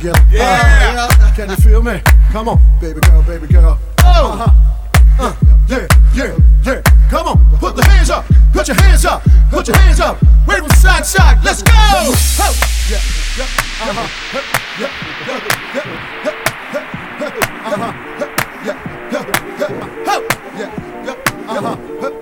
together. Yeah. Uh, can you feel me? Come on, baby girl, baby girl. Oh. Uh-huh. Uh, yeah, yeah, yeah. Come on, put the hands up, put your hands up, put your hands up. Wave from side to side. Let's go. Oh. Yeah, yeah, uh-huh. Yeah, yeah, yeah, yeah, yeah, uh-huh. Yeah, yeah, yeah, yeah, yeah, uh-huh.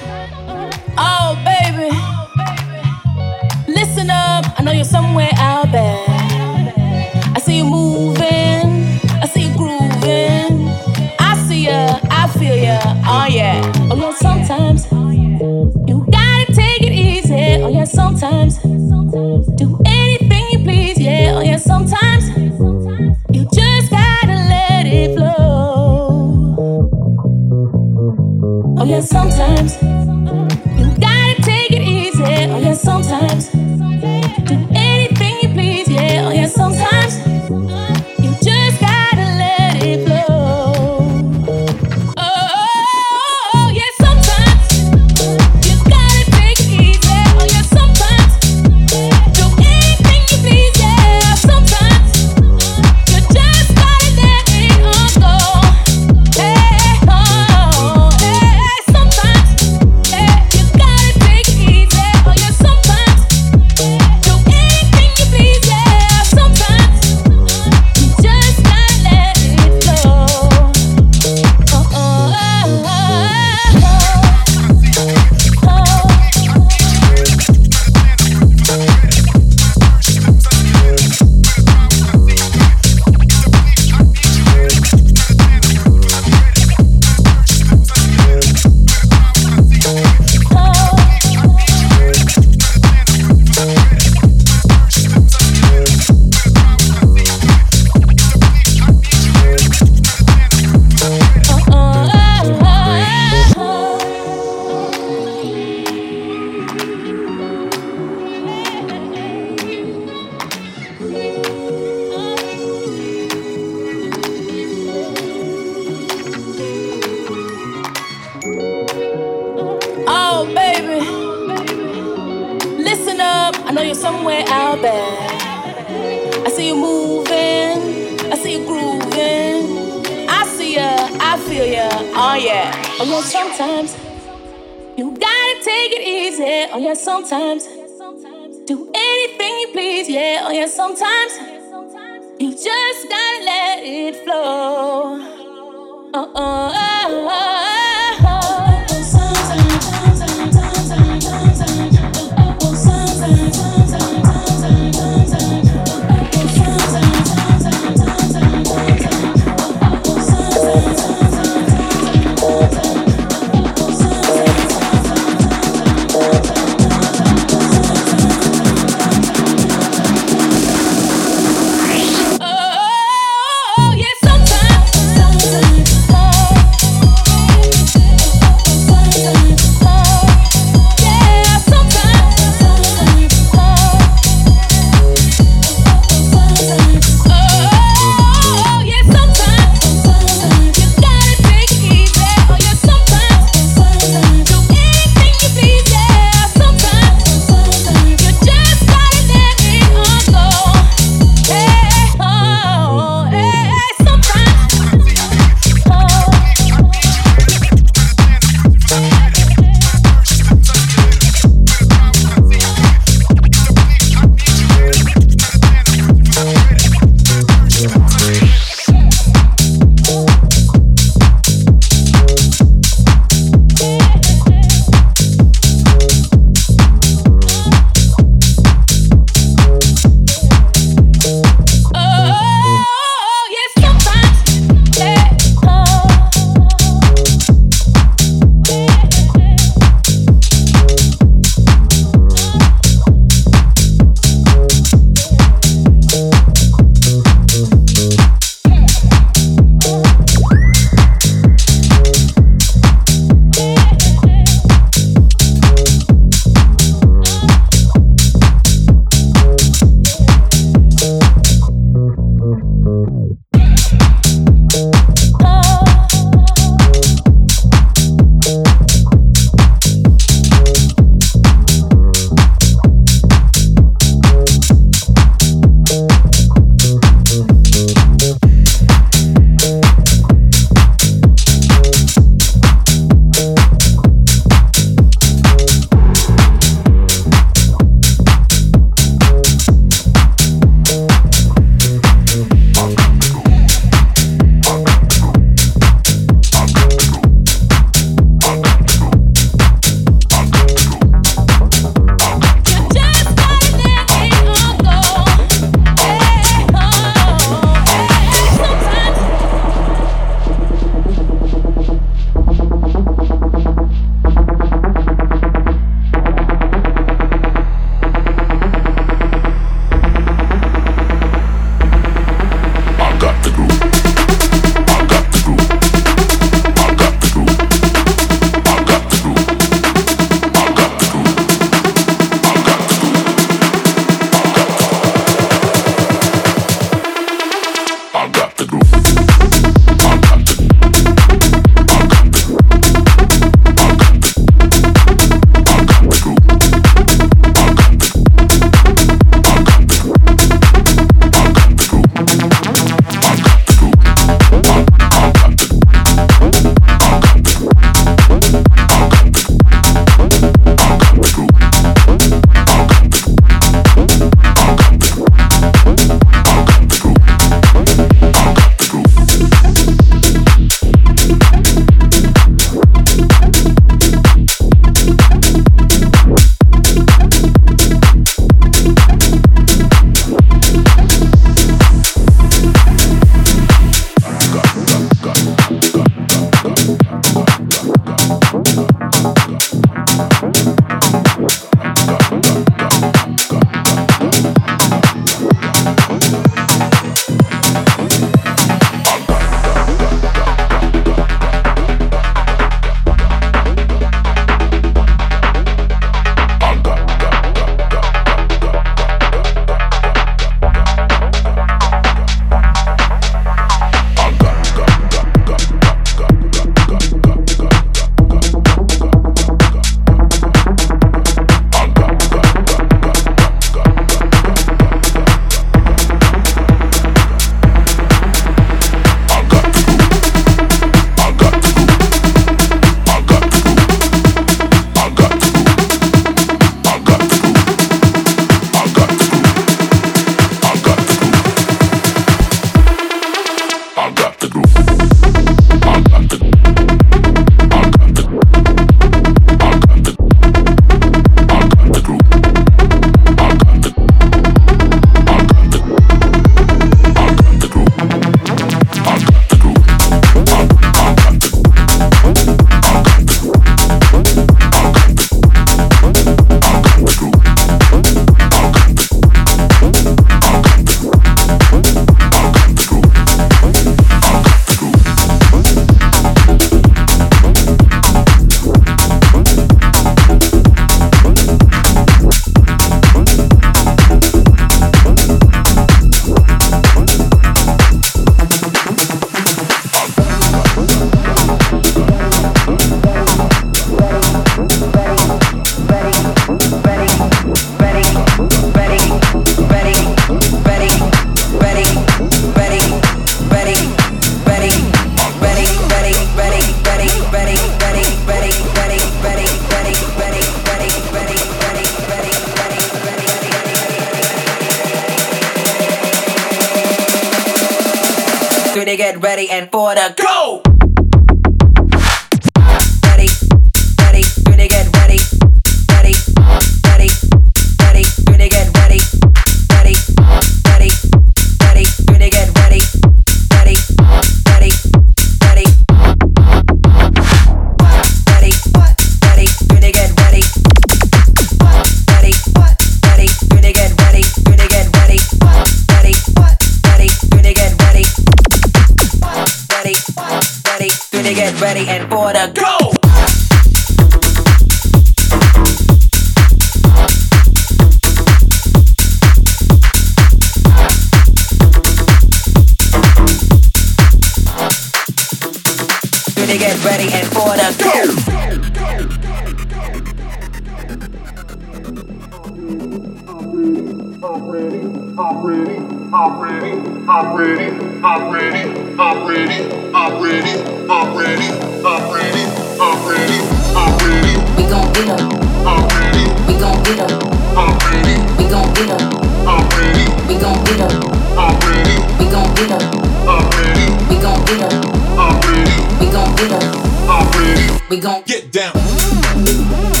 I'm ready, I'm ready, I'm ready, I'm ready, I'm ready, I'm ready, I'm ready, I'm ready, I'm ready. We gon' get 'em. I'm ready. We gon' get 'em. I'm ready. We gon' get 'em. I'm ready. We gon' get 'em. I'm ready. We gon' get 'em. I'm ready. We gon' get 'em. I'm ready. We gon' get 'em. I'm ready. We gon' get down.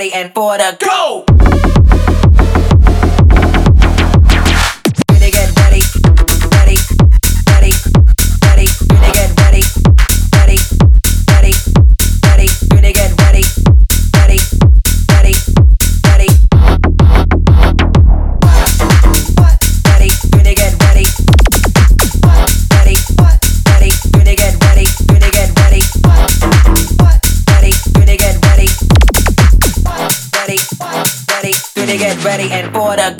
Ready and for the go. Ready and for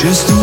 Чувствую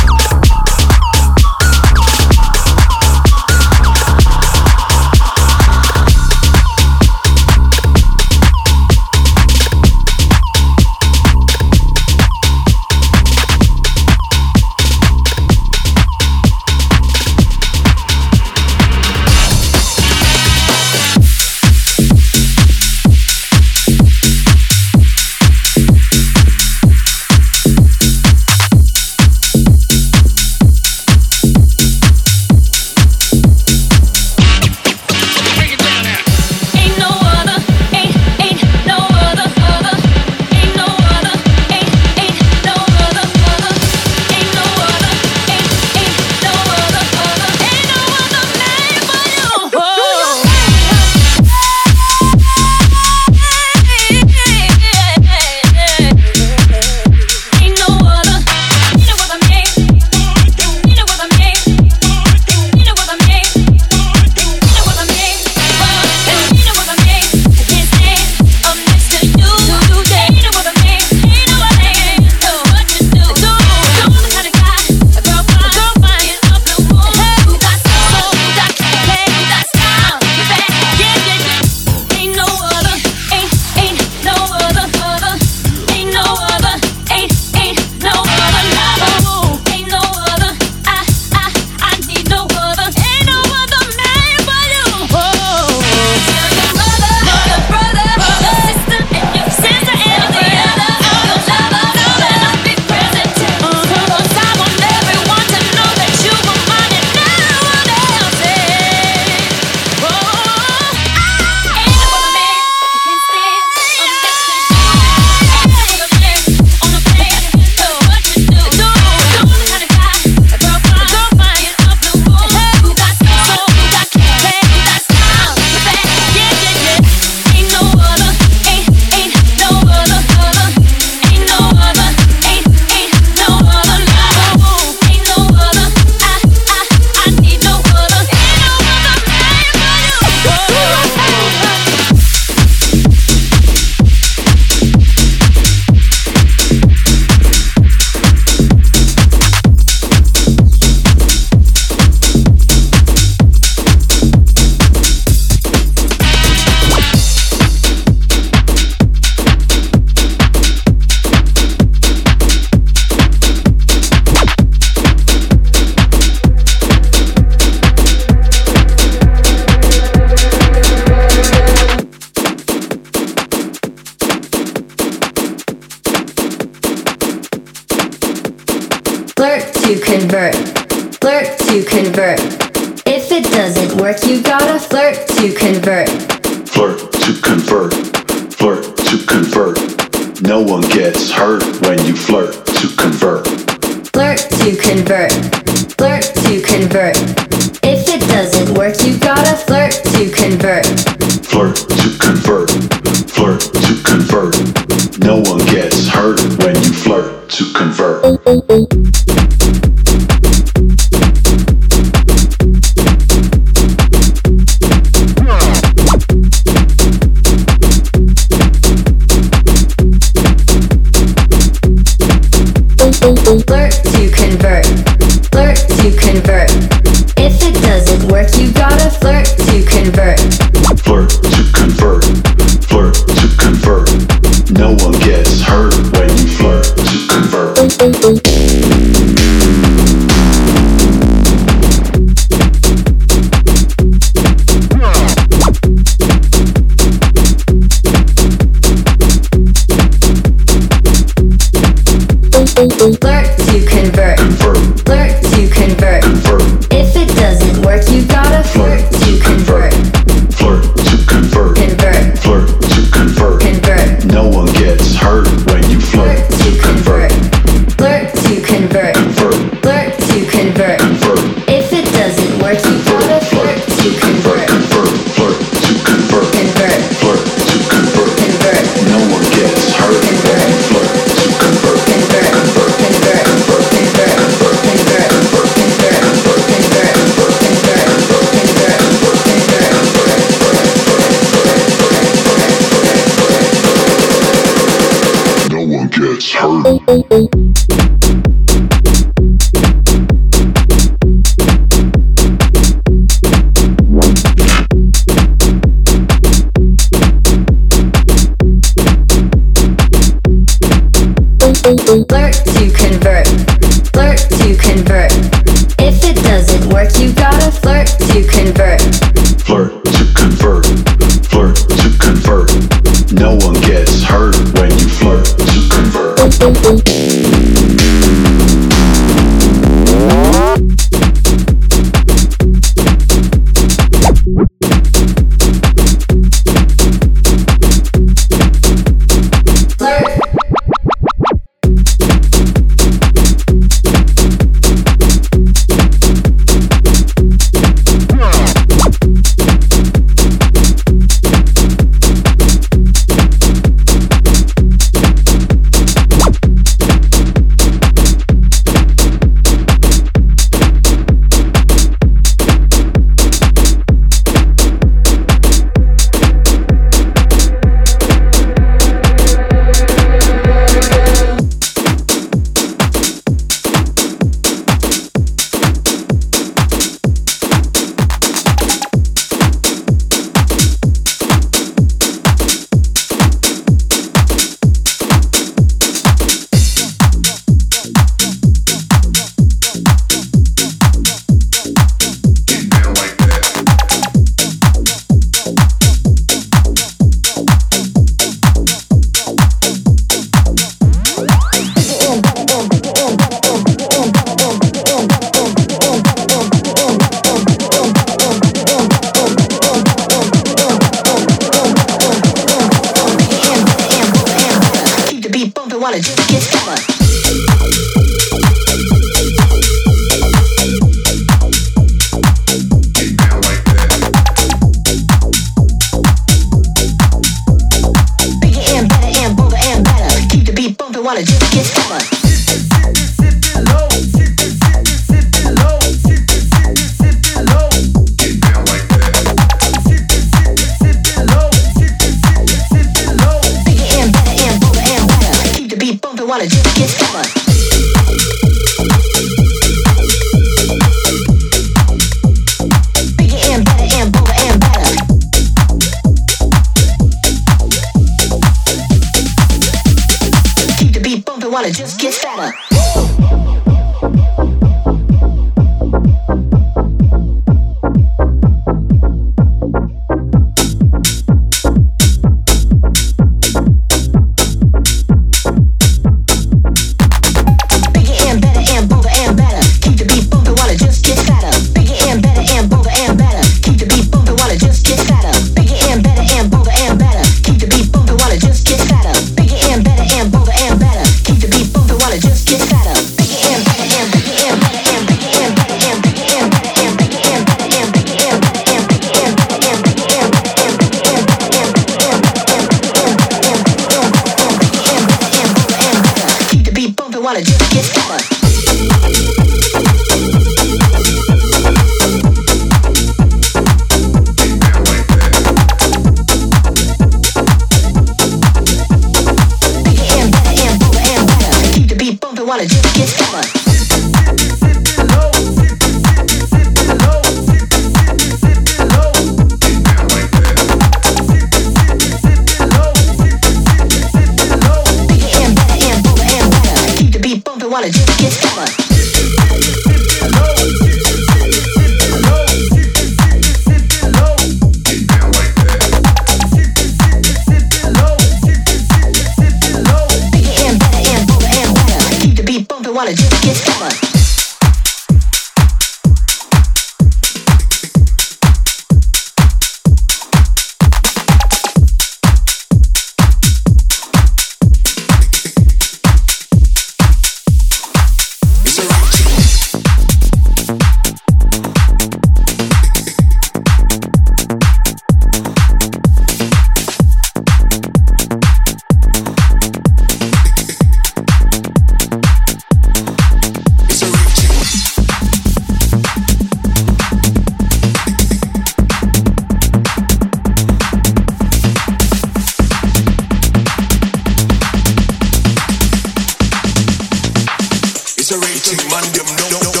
Raging man, them no, no, no.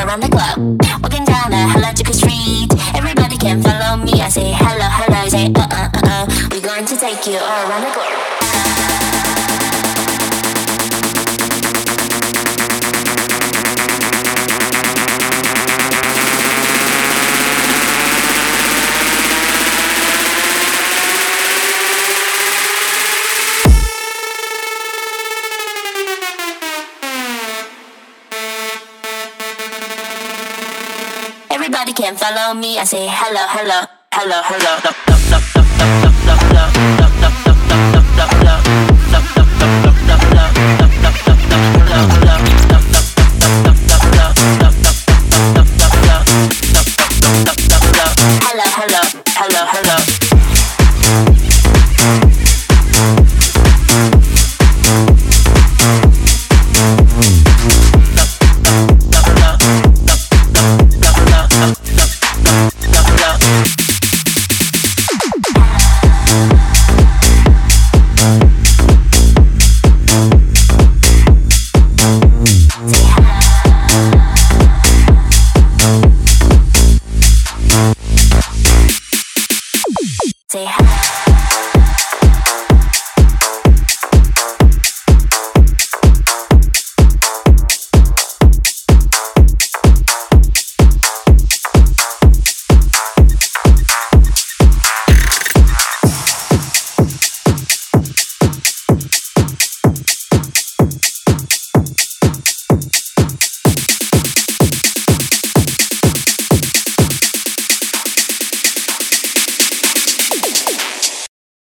around the globe. Walking down the Harajuku street. Everybody can follow me. I say hello, hello. I say uh uh uh uh. We're going to take you all around the globe. me, I say hello, hello, hello, hello, hello, hello, hello, hello.